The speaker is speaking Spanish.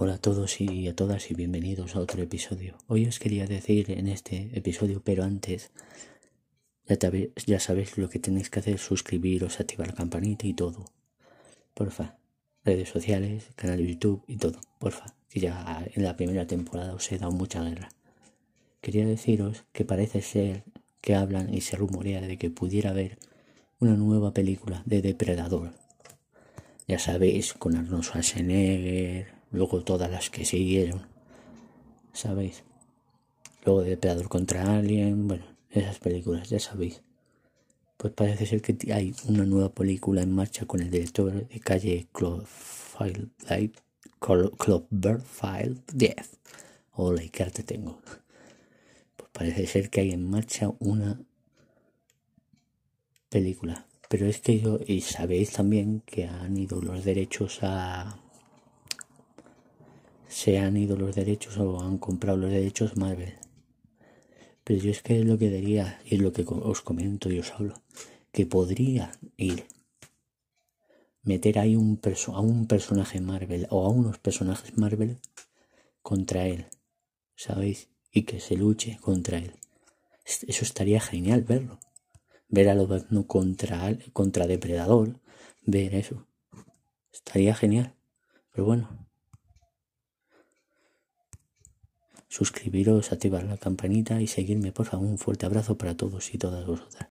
todos y a todas y bienvenidos a otro episodio. Hoy os quería decir en este episodio, pero antes ya, ya sabéis lo que tenéis que hacer, suscribiros, activar la campanita y todo. Porfa. Redes sociales, canal de YouTube y todo. Porfa. Que ya en la primera temporada os he dado mucha guerra. Quería deciros que parece ser que hablan y se rumorea de que pudiera haber una nueva película de Depredador. Ya sabéis, con Arnold Schwarzenegger, luego todas las que siguieron. ¿Sabéis? Luego Depredador contra Alien, bueno, esas películas, ya sabéis. Pues parece ser que hay una nueva película en marcha con el director de calle Cloverfield 10. Hola, ¿qué arte tengo? Pues parece ser que hay en marcha una película. Pero es que yo, y sabéis también que han ido los derechos a. Se han ido los derechos o han comprado los derechos Marvel. Pero yo es que es lo que diría, y es lo que os comento y os hablo, que podría ir meter ahí un a un personaje Marvel o a unos personajes Marvel contra él, ¿sabéis? Y que se luche contra él. Eso estaría genial verlo. Ver a no contra, contra Depredador, ver eso. Estaría genial. Pero bueno, suscribiros, activar la campanita y seguirme, por favor. Un fuerte abrazo para todos y todas vosotras.